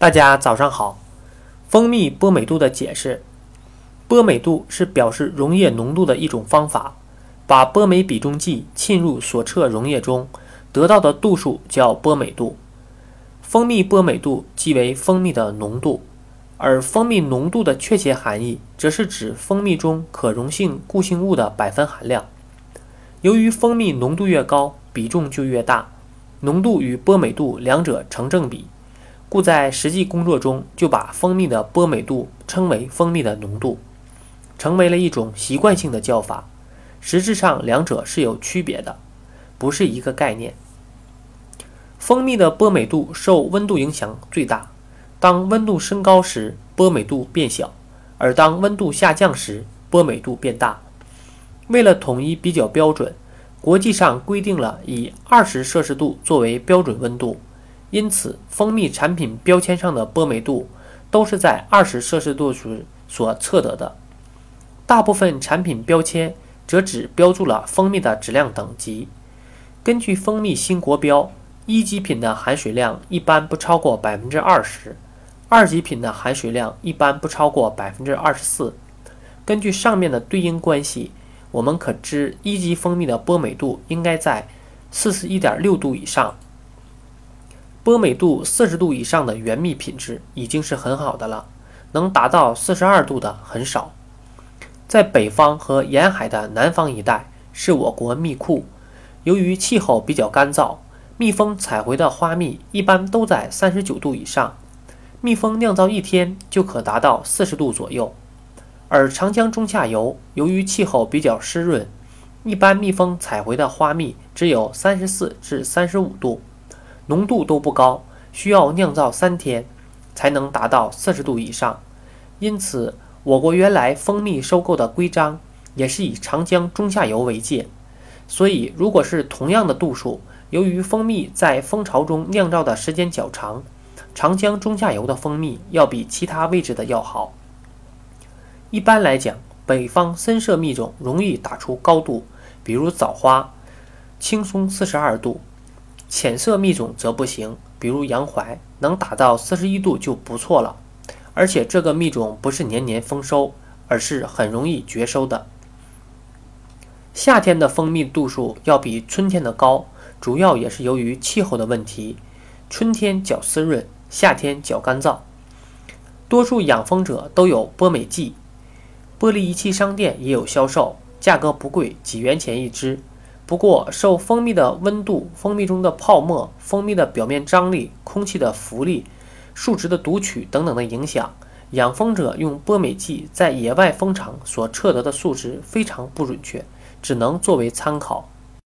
大家早上好。蜂蜜波美度的解释：波美度是表示溶液浓度的一种方法，把波美比中剂浸入所测溶液中，得到的度数叫波美度。蜂蜜波美度即为蜂蜜的浓度，而蜂蜜浓度的确切含义，则是指蜂蜜中可溶性固性物的百分含量。由于蜂蜜浓度越高，比重就越大，浓度与波美度两者成正比。故在实际工作中，就把蜂蜜的波美度称为蜂蜜的浓度，成为了一种习惯性的叫法。实质上，两者是有区别的，不是一个概念。蜂蜜的波美度受温度影响最大，当温度升高时，波美度变小；而当温度下降时，波美度变大。为了统一比较标准，国际上规定了以二十摄氏度作为标准温度。因此，蜂蜜产品标签上的波美度都是在二十摄氏度时所测得的。大部分产品标签则只标注了蜂蜜的质量等级。根据蜂蜜新国标，一级品的含水量一般不超过百分之二十，二级品的含水量一般不超过百分之二十四。根据上面的对应关系，我们可知一级蜂蜜的波美度应该在四十一点六度以上。波美度四十度以上的原蜜品质已经是很好的了，能达到四十二度的很少。在北方和沿海的南方一带是我国蜜库，由于气候比较干燥，蜜蜂采回的花蜜一般都在三十九度以上，蜜蜂酿造一天就可达到四十度左右。而长江中下游由于气候比较湿润，一般蜜蜂采回的花蜜只有三十四至三十五度。浓度都不高，需要酿造三天才能达到四十度以上。因此，我国原来蜂蜜收购的规章也是以长江中下游为界。所以，如果是同样的度数，由于蜂蜜在蜂巢中酿造的时间较长，长江中下游的蜂蜜要比其他位置的要好。一般来讲，北方深色蜜种容易打出高度，比如枣花，轻松四十二度。浅色蜜种则不行，比如洋槐，能达到四十一度就不错了。而且这个蜜种不是年年丰收，而是很容易绝收的。夏天的蜂蜜度数要比春天的高，主要也是由于气候的问题，春天较湿润，夏天较干燥。多数养蜂者都有波美剂，玻璃仪器商店也有销售，价格不贵，几元钱一支。不过，受蜂蜜的温度、蜂蜜中的泡沫、蜂蜜的表面张力、空气的浮力、数值的读取等等的影响，养蜂者用波美剂在野外蜂场所测得的数值非常不准确，只能作为参考。